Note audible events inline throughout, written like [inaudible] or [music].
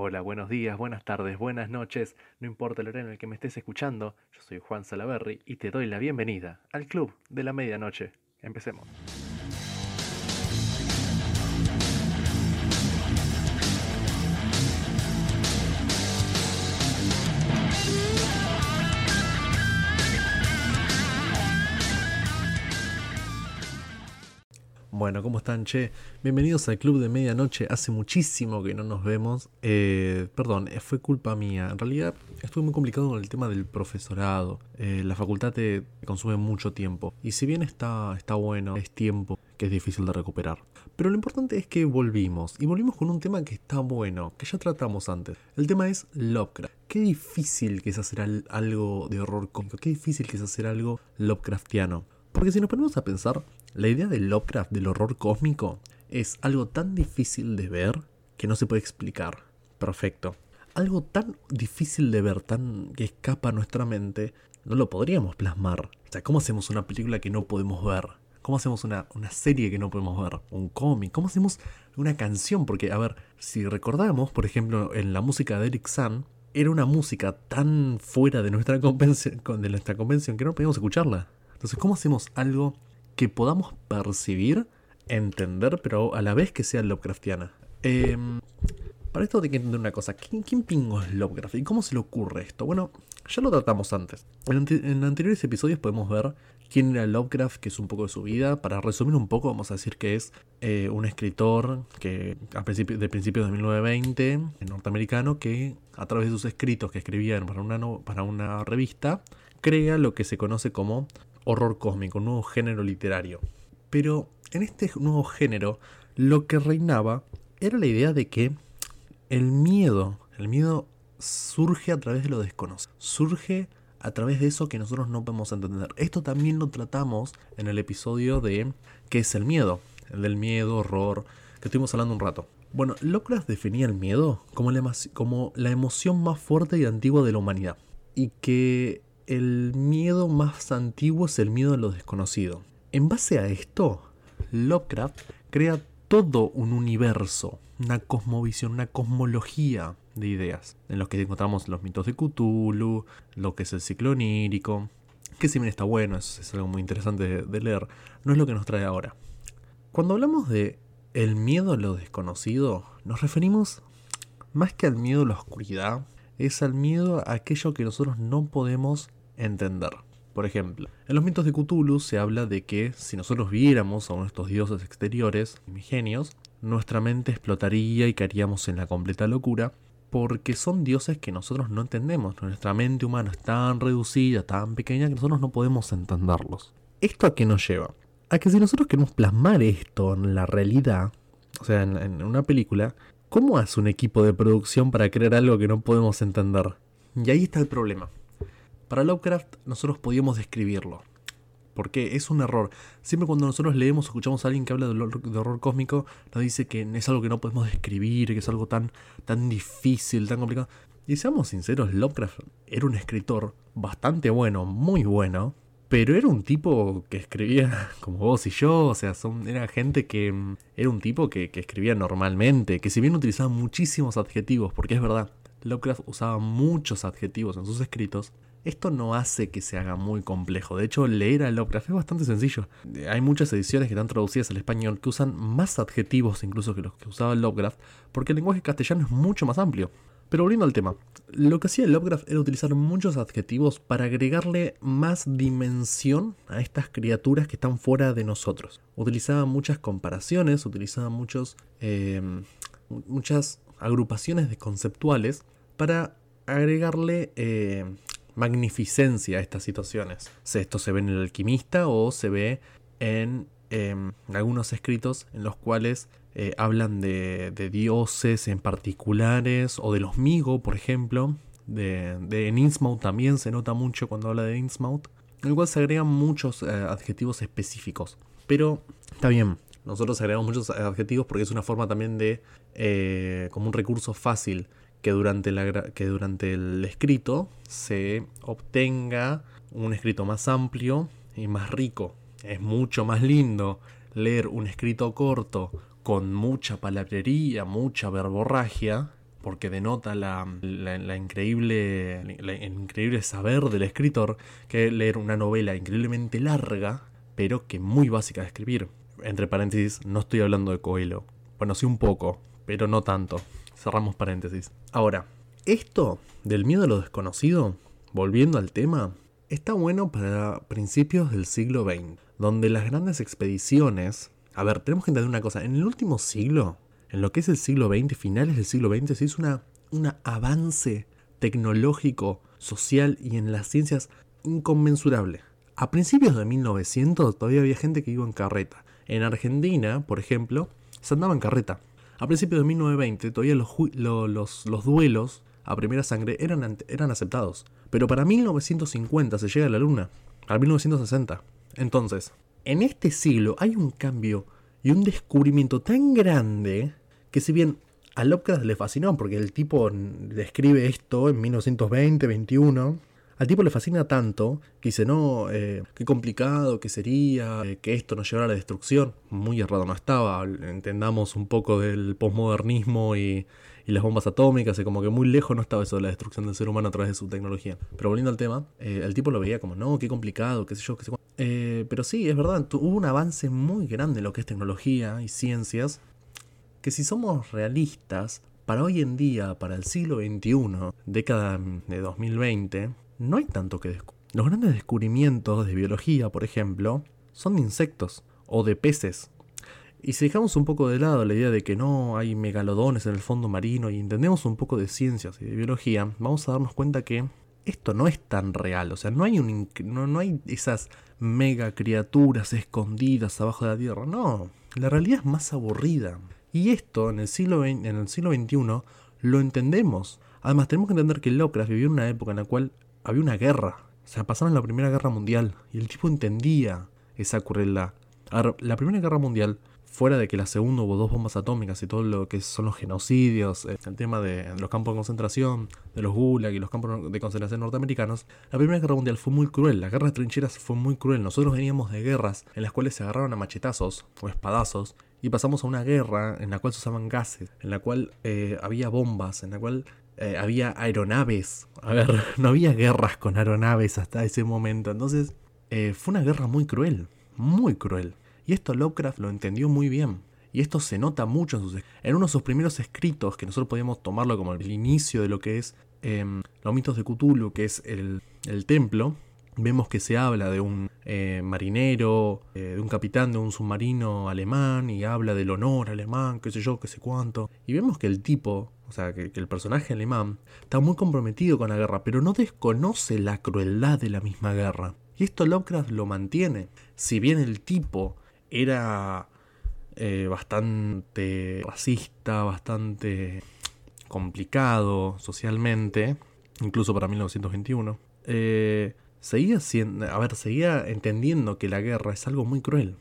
Hola, buenos días, buenas tardes, buenas noches, no importa el horario en el que me estés escuchando, yo soy Juan Salaberry y te doy la bienvenida al Club de la Medianoche. Empecemos. Bueno, ¿cómo están, che? Bienvenidos al Club de Medianoche. Hace muchísimo que no nos vemos. Eh, perdón, eh, fue culpa mía. En realidad estuve muy complicado con el tema del profesorado. Eh, la facultad te consume mucho tiempo. Y si bien está, está bueno, es tiempo que es difícil de recuperar. Pero lo importante es que volvimos. Y volvimos con un tema que está bueno, que ya tratamos antes. El tema es Lovecraft. Qué difícil que es hacer algo de horror cómico. Qué difícil que es hacer algo Lovecraftiano. Porque si nos ponemos a pensar, la idea del Lovecraft, del horror cósmico, es algo tan difícil de ver que no se puede explicar. Perfecto. Algo tan difícil de ver, tan que escapa a nuestra mente, no lo podríamos plasmar. O sea, ¿cómo hacemos una película que no podemos ver? ¿Cómo hacemos una, una serie que no podemos ver? ¿Un cómic? ¿Cómo hacemos una canción? Porque, a ver, si recordamos, por ejemplo, en la música de Eric Sun, era una música tan fuera de nuestra convención, de nuestra convención que no podíamos escucharla. Entonces, ¿cómo hacemos algo que podamos percibir, entender, pero a la vez que sea Lovecraftiana? Em, para esto hay que entender una cosa. ¿Quién, ¿Quién, pingo es Lovecraft? ¿Y cómo se le ocurre esto? Bueno, ya lo tratamos antes. En, anteriores episodios podemos ver quién era Lovecraft, que es un poco de su vida. Para resumir un poco, vamos a decir que es eh, un escritor que a principio, de principios de 1920, norteamericano, que a través de sus escritos que escribía para una, para una revista, crea lo que se conoce como horror cósmico, un nuevo género literario. Pero en este nuevo género lo que reinaba era la idea de que el miedo, el miedo surge a través de lo desconocido, surge a través de eso que nosotros no podemos entender. Esto también lo tratamos en el episodio de qué es el miedo, el del miedo, horror, que estuvimos hablando un rato. Bueno, Lovecraft definía el miedo como la, como la emoción más fuerte y antigua de la humanidad y que el miedo más antiguo es el miedo a lo desconocido. En base a esto, Lovecraft crea todo un universo, una cosmovisión, una cosmología de ideas, en los que encontramos los mitos de Cthulhu, lo que es el ciclo onírico, que si bien está bueno, es, algo muy interesante de, leer, no es lo que nos trae ahora. Cuando hablamos de el miedo a lo desconocido, nos referimos más que al miedo a la oscuridad, es al miedo a aquello que nosotros no podemos entender. Por ejemplo, en los mitos de Cthulhu se habla de que si nosotros viéramos a uno de estos dioses exteriores, genios, nuestra mente explotaría y caeríamos en la completa locura, porque son dioses que nosotros no entendemos. Nuestra mente humana es tan reducida, tan pequeña, que nosotros no podemos entenderlos. ¿Esto a qué nos lleva? A que si nosotros queremos plasmar esto en la realidad, o sea, en, en una película, ¿cómo hace un equipo de producción para crear algo que no podemos entender? Y ahí está el problema. Para Lovecraft nosotros podíamos describirlo. Porque es un error. Siempre cuando nosotros leemos o escuchamos a alguien que habla de horror, cósmico, nos dice que es algo que no podemos describir, que es algo tan, tan difícil, tan complicado. Y seamos sinceros, Lovecraft era un escritor bastante bueno, muy bueno, pero era un tipo que escribía [laughs] como vos y yo, o sea, son, era gente que mm, era un tipo que, que escribía normalmente, que si bien utilizaba muchísimos adjetivos, porque es verdad, Lovecraft usaba muchos adjetivos en sus escritos, esto no hace que se haga muy complejo. De hecho, leer a Lovecraft es bastante sencillo. Hay muchas ediciones que están traducidas al español que usan más adjetivos incluso que los que usaba Lovecraft, porque el lenguaje castellano es mucho más amplio. Pero volviendo al tema, lo que hacía Lovecraft era utilizar muchos adjetivos para agregarle más dimensión a estas criaturas que están fuera de nosotros. Utilizaba muchas comparaciones, utilizaba muchos, eh, muchas agrupaciones de conceptuales para agregarle eh, magnificencia a estas situaciones. Esto se ve en El alquimista o se ve en em, algunos escritos en los cuales eh, hablan de, dioses en particulares o de los Migo, por ejemplo. De, de Innsmouth también se nota mucho cuando habla de Innsmouth. En el cual se agregan muchos eh, adjetivos específicos. Pero está bien, nosotros agregamos muchos adjetivos porque es una forma también de, eh, como un recurso fácil que durante, la, que durante el escrito se obtenga un escrito más amplio y más rico. Es mucho más lindo leer un escrito corto con mucha palabrería, mucha verborragia, porque denota la, increíble, el increíble saber del escritor que leer una novela increíblemente larga, pero que muy básica de escribir. Entre paréntesis, no estoy hablando de Coelho. Bueno, sí un poco, pero no tanto. Cerramos paréntesis. Ahora, esto del miedo a lo desconocido, volviendo al tema, está bueno para principios del siglo XX, donde las grandes expediciones... A ver, tenemos que entender una cosa. En el último siglo, en lo que es el siglo XX, finales del siglo XX, se hizo un avance tecnológico, social y en las ciencias inconmensurable. A principios de 1900 todavía había gente que iba en carreta. En Argentina, por ejemplo, se andaba en carreta. A principios de 1920 todavía los, los, duelos a primera sangre eran, eran aceptados. Pero para 1950 se llega a la luna. Para 1960. Entonces, en este siglo hay un cambio y un descubrimiento tan grande que si bien a Lovecraft le fascinó porque el tipo describe esto en 1920, 21, al tipo le fascina tanto que dice, no, eh, qué complicado que sería eh, que esto nos llevara a la destrucción. Muy errado no estaba, entendamos un poco del posmodernismo y, las bombas atómicas, y como que muy lejos no estaba eso de la destrucción del ser humano a través de su tecnología. Pero volviendo al tema, eh, el tipo lo veía como, no, qué complicado, qué sé yo, qué sé cuánto. pero sí, es verdad, hubo un avance muy grande en lo que es tecnología y ciencias, que si somos realistas, para hoy en día, para el siglo XXI, década de 2020, no hay tanto que descubrir. Los grandes descubrimientos de biología, por ejemplo, son de insectos o de peces. Y si dejamos un poco de lado la idea de que no hay megalodones en el fondo marino y entendemos un poco de ciencias y de biología, vamos a darnos cuenta que esto no es tan real. O sea, no hay, un, no, no hay esas mega criaturas escondidas abajo de la Tierra. No, la realidad es más aburrida. Y esto en el siglo, en el siglo XXI lo entendemos. Además, tenemos que entender que Lovecraft vivió en una época en la cual había una guerra. O sea, pasaron la Primera Guerra Mundial y el tipo entendía esa crueldad. la Primera Guerra Mundial, fuera de que la segunda hubo dos bombas atómicas y todo lo que son los genocidios, eh, el tema de los campos de concentración, de los gulag y los campos de concentración norteamericanos, la Primera Guerra Mundial fue muy cruel. La guerra de trincheras fue muy cruel. Nosotros veníamos de guerras en las cuales se agarraron a machetazos o espadazos y pasamos a una guerra en la cual se usaban gases, en la cual eh, había bombas, en la cual eh, había aeronaves. A ver, [laughs] no había guerras con aeronaves hasta ese momento. Entonces, eh, fue una guerra muy cruel, muy cruel. Y esto Lovecraft lo entendió muy bien. Y esto se nota mucho en, sus, en uno de sus primeros escritos, que nosotros podíamos tomarlo como el inicio de lo que es em, los mitos de Cthulhu, que es el, el templo. Vemos que se habla de un eh, marinero, de un capitán de un submarino alemán, y habla del honor alemán, qué sé yo, qué sé cuánto. Y vemos que el tipo o sea, que, el personaje alemán está muy comprometido con la guerra, pero no desconoce la crueldad de la misma guerra. Y esto Lovecraft lo mantiene. Si bien el tipo era eh, bastante racista, bastante complicado socialmente, incluso para 1921, eh, seguía siendo, a ver, seguía entendiendo que la guerra es algo muy cruel.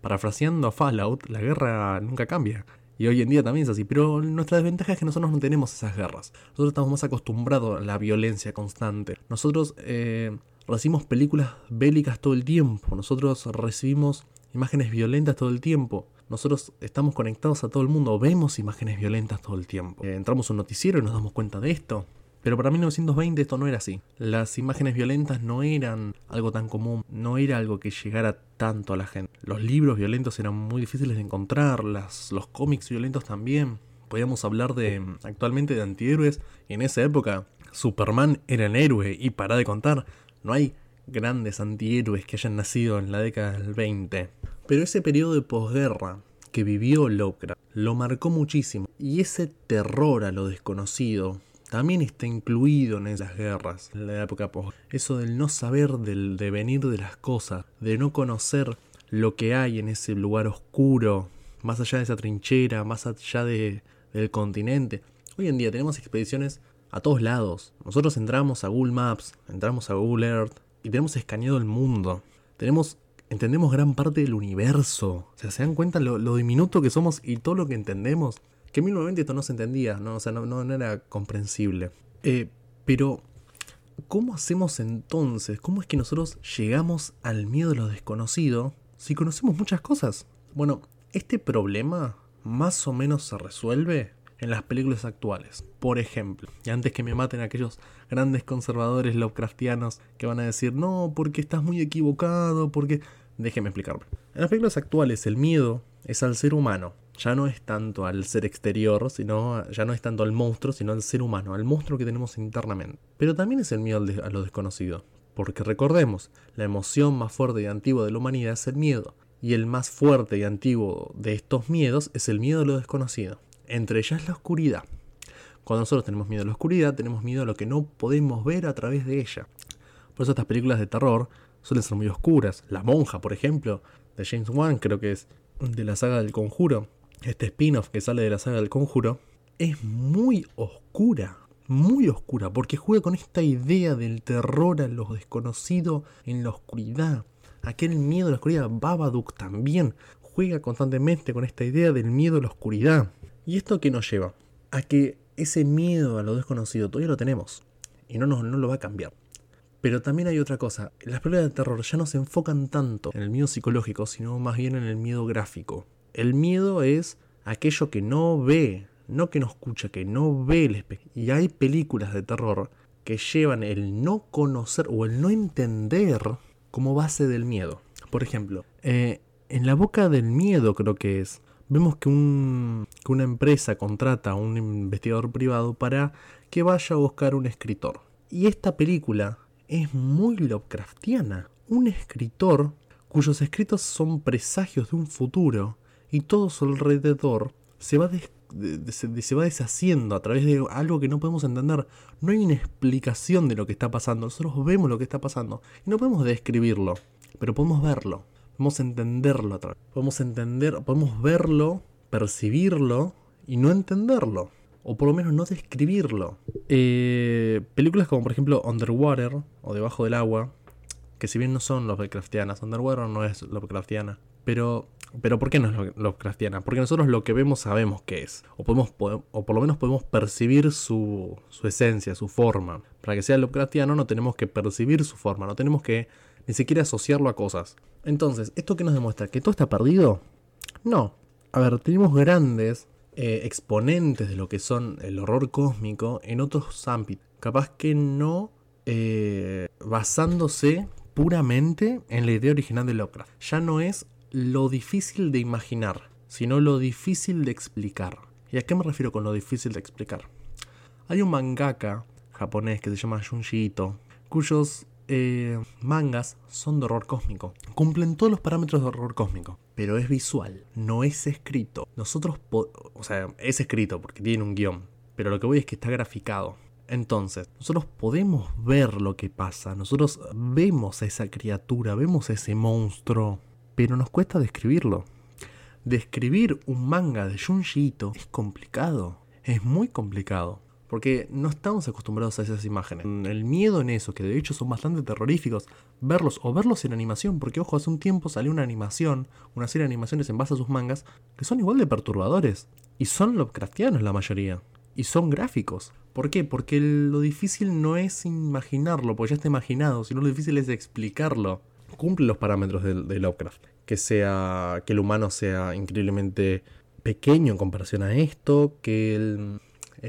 Parafraseando a Fallout, la guerra nunca cambia. Y hoy en día también es así. Pero nuestra desventaja es que nosotros no tenemos esas guerras. Nosotros estamos más acostumbrados a la violencia constante. Nosotros eh, recibimos películas bélicas todo el tiempo. Nosotros recibimos imágenes violentas todo el tiempo. Nosotros estamos conectados a todo el mundo, vemos imágenes violentas todo el tiempo. Eh, entramos a un noticiero y nos damos cuenta de esto. Pero para 1920 esto no era así. Las imágenes violentas no eran algo tan común, no era algo que llegara tanto a la gente. Los libros violentos eran muy difíciles de encontrar, los cómics violentos también. Podíamos hablar de actualmente de antihéroes en esa época Superman era el héroe y para de contar, no hay grandes antihéroes que hayan nacido en la década del 20. Pero ese periodo de posguerra que vivió Lovecraft lo marcó muchísimo y ese terror a lo desconocido también está incluido en esas guerras, en la época post. Eso del no saber del devenir de las cosas, de no conocer lo que hay en ese lugar oscuro, más allá de esa trinchera, más allá de, del continente. Hoy en día tenemos expediciones a todos lados. Nosotros entramos a Google Maps, entramos a Google Earth y tenemos escaneado el mundo. Tenemos, entendemos gran parte del universo. O sea, se dan cuenta lo, lo diminuto que somos y todo lo que entendemos. Que en 1920 esto no se entendía, ¿no? O sea, no, no, era comprensible. Eh, pero, ¿cómo hacemos entonces? ¿Cómo es que nosotros llegamos al miedo de lo desconocido si conocemos muchas cosas? Bueno, este problema más o menos se resuelve en las películas actuales. Por ejemplo, y antes que me maten aquellos grandes conservadores Lovecraftianos que van a decir, no, porque estás muy equivocado, porque... Déjeme explicarme. En las películas actuales el miedo es al ser humano. Ya no es tanto al ser exterior, sino ya no es tanto al monstruo, sino al ser humano, al monstruo que tenemos internamente. Pero también es el miedo a lo desconocido. Porque recordemos, la emoción más fuerte y antigua de la humanidad es el miedo. Y el más fuerte y antiguo de estos miedos es el miedo a lo desconocido. Entre ellas la oscuridad. Cuando nosotros tenemos miedo a la oscuridad, tenemos miedo a lo que no podemos ver a través de ella. Por eso estas películas de terror suelen ser muy oscuras. La monja, por ejemplo, de James Wan, creo que es de la saga del conjuro. Este spin-off que sale de la saga del conjuro. Es muy oscura muy oscura, porque juega con esta idea del terror a lo desconocido en la oscuridad. Aquel miedo a la oscuridad, Babadook también juega constantemente con esta idea del miedo a la oscuridad. ¿Y esto qué nos lleva? A que ese miedo a lo desconocido todavía lo tenemos y no, no lo va a cambiar. Pero también hay otra cosa, las películas de terror ya no se enfocan tanto en el miedo psicológico, sino más bien en el miedo gráfico. El miedo es aquello que no ve, no que no escucha, que no ve el espejo. Y hay películas de terror que llevan el no conocer o el no entender como base del miedo. Por ejemplo, eh, en la boca del miedo creo que es, vemos que, que una empresa contrata a un investigador privado para que vaya a buscar un escritor. Y esta película es muy Lovecraftiana. Un escritor cuyos escritos son presagios de un futuro y todo su alrededor se va se, va deshaciendo a través de algo que no podemos entender. No hay una explicación de lo que está pasando. Nosotros vemos lo que está pasando y no podemos describirlo, pero podemos verlo. Podemos entenderlo a. Podemos entender, podemos verlo, percibirlo y no entenderlo. O por lo menos no describirlo. Eh, películas como por ejemplo Underwater o Debajo del Agua, que si bien no son Lovecraftianas, Underwater no es Lovecraftiana, pero pero ¿por qué no es Lovecraftiana? Porque nosotros lo que vemos sabemos qué es. O, podemos, o por lo menos podemos percibir su, su esencia, su forma. Para que sea Lovecraftiano no tenemos que percibir su forma, no tenemos que ni siquiera asociarlo a cosas. Entonces, ¿esto qué nos demuestra? ¿Que todo está perdido? No. A ver, tenemos grandes eh, exponentes de lo que son el horror cósmico en otros ámbitos. Capaz que no eh, basándose puramente en la idea original de Lovecraft. Ya no es lo difícil de imaginar, sino lo difícil de explicar. ¿Y a qué me refiero con lo difícil de explicar? Hay un mangaka japonés que se llama Junji Ito, cuyos eh, mangas son de horror cósmico. Cumplen todos los parámetros de horror cósmico, pero es visual, no es escrito. Nosotros, o sea, es escrito porque tiene un guion, pero lo que voy es que está graficado. Entonces, nosotros podemos ver lo que pasa, nosotros vemos a esa criatura, vemos a ese monstruo, pero nos cuesta describirlo. Describir un manga de Junji Ito es complicado, es muy complicado, porque no estamos acostumbrados a esas imágenes. El miedo en eso, que de hecho son bastante terroríficos, verlos o verlos en animación, porque ojo, hace un tiempo salió una animación, una serie de animaciones en base a sus mangas, que son igual de perturbadores, y son Lovecraftianos la mayoría, y son gráficos. ¿Por qué? Porque lo difícil no es imaginarlo, porque ya está imaginado, sino lo difícil es explicarlo cumple los parámetros de, Lovecraft. Que sea. que el humano sea increíblemente pequeño en comparación a esto. Que el,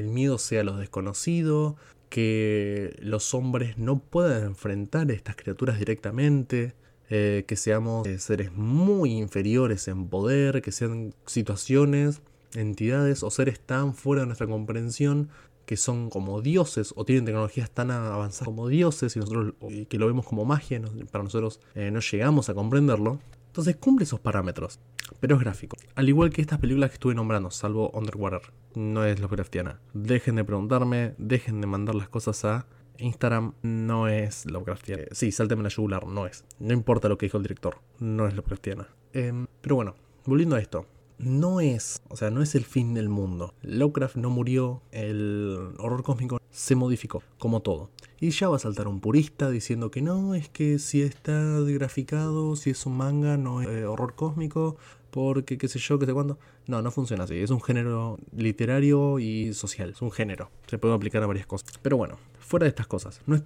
miedo sea lo desconocido. Que los hombres no puedan enfrentar a estas criaturas directamente. Eh, que seamos eh, seres muy inferiores en poder, que sean situaciones, entidades o seres tan fuera de nuestra comprensión que son como dioses o tienen tecnologías tan avanzadas como dioses y nosotros que lo vemos como magia, para nosotros eh, no llegamos a comprenderlo. Entonces cumple esos parámetros, pero es gráfico. Al igual que estas películas que estuve nombrando, salvo Underwater, no es Lovecraftiana. Dejen de preguntarme, dejen de mandar las cosas a Instagram, no es Lovecraftiana. Sí, sálteme la yugular, no es. No importa lo que dijo el director, no es Lovecraftiana. Em, pero bueno, volviendo a esto no es, o sea, no es el fin del mundo. Lovecraft no murió, el horror cósmico se modificó, como todo. Y ya va a saltar un purista diciendo que no, es que si está graficado, si es un manga, no es eh, horror cósmico, porque qué sé yo, qué sé cuándo. No, no funciona así. Es un género literario y social. Es un género. Se puede aplicar a varias cosas. Pero bueno, fuera de estas cosas. No es,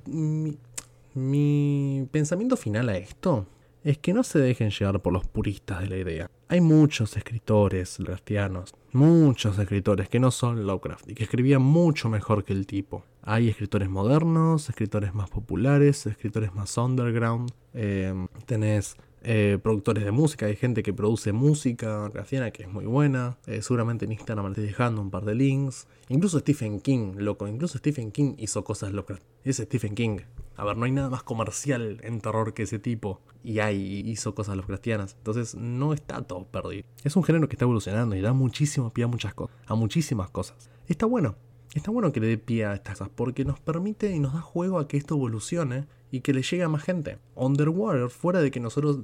mi pensamiento final a esto es que no se dejen llevar por los puristas de la idea. Hay muchos escritores Lovecraftianos, muchos escritores que no son Lovecraft y que escribían mucho mejor que el tipo. Hay escritores modernos, escritores más populares, escritores más underground. Eh, tenés eh, productores de música, hay gente que produce música grafiana que es muy buena. Eh, seguramente en Instagram estoy dejando un par de links. Incluso Stephen King, loco, incluso Stephen King hizo cosas locas. Es Stephen King. A ver, no hay nada más comercial en terror que ese tipo. Y ahí hizo cosas cristianas. Entonces no está todo perdido. Es un género que está evolucionando y da muchísimo pie a muchas cosas. A muchísimas cosas. Está bueno. Está bueno que le dé pie a estas cosas porque nos permite y nos da juego a que esto evolucione y que le llegue a más gente. Underwater, fuera de que nosotros,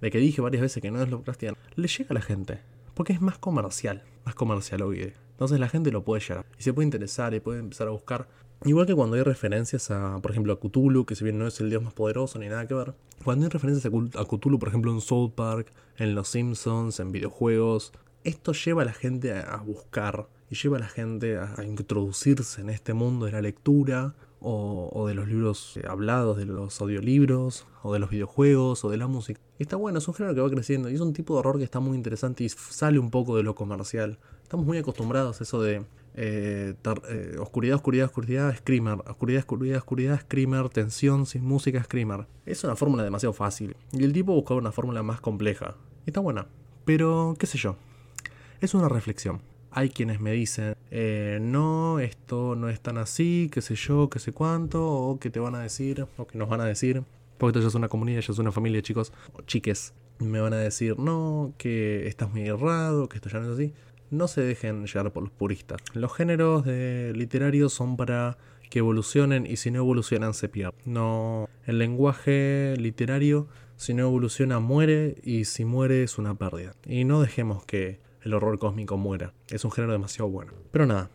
de que dije varias veces que no es Lovecraftiano, le llega a la gente. Porque es más comercial, más comercial hoy. Entonces la gente lo puede llegar y se puede interesar y puede empezar a buscar Igual que cuando hay referencias a, por ejemplo, a Cthulhu, que si bien no es el dios más poderoso ni nada que ver, cuando hay referencias a Cthulhu, por ejemplo, en South Park, en Los Simpsons, en videojuegos, esto lleva a la gente a, buscar y lleva a la gente a, introducirse en este mundo de la lectura o, de los libros hablados, de los audiolibros, o de los videojuegos, o de la música. Está bueno, es un género que va creciendo y es un tipo de horror que está muy interesante y sale un poco de lo comercial. Estamos muy acostumbrados a eso de eh, eh, oscuridad, oscuridad, oscuridad, screamer. Oscuridad, oscuridad, oscuridad, screamer. Tensión sin música, screamer. Es una fórmula demasiado fácil. Y el tipo buscaba una fórmula más compleja. Y está buena. Pero, qué sé yo. Es una reflexión. Hay quienes me dicen, eh, no, esto no es tan así, qué sé yo, qué sé cuánto, o que te van a decir, o que nos van a decir, porque esto ya es una comunidad, ya es una familia, chicos, o chiques. Me van a decir, no, que estás muy errado, que esto ya no es así no se dejen llevar por los puristas. Los géneros literarios son para que evolucionen y si no evolucionan se pierden. No, el lenguaje literario si no evoluciona muere y si muere es una pérdida. Y no dejemos que el horror cósmico muera. Es un género demasiado bueno. Pero nada,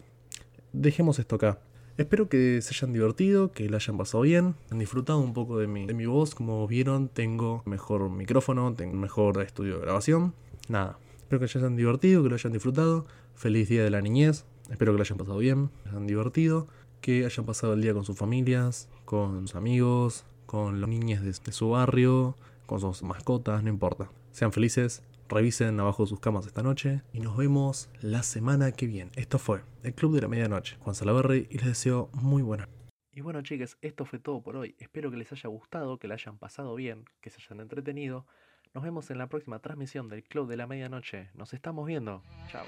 dejemos esto acá. Espero que se hayan divertido, que lo hayan pasado bien, han disfrutado un poco de mi, de mi voz. Como vieron, tengo mejor micrófono, tengo mejor estudio de grabación. Nada, Espero que se hayan divertido, que lo hayan disfrutado. Feliz día de la niñez. Espero que lo hayan pasado bien, que hayan divertido, que hayan pasado el día con sus familias, con sus amigos, con los niños de, su barrio, con sus mascotas, no importa. Sean felices, revisen abajo de sus camas esta noche y nos vemos la semana que viene. Esto fue el Club de la Medianoche. Juan Salaverry y les deseo muy buena. Y bueno chicas, esto fue todo por hoy. Espero que les haya gustado, que la hayan pasado bien, que se hayan entretenido. Nos vemos en la próxima transmisión del Club de la Medianoche. Nos estamos viendo. Chao.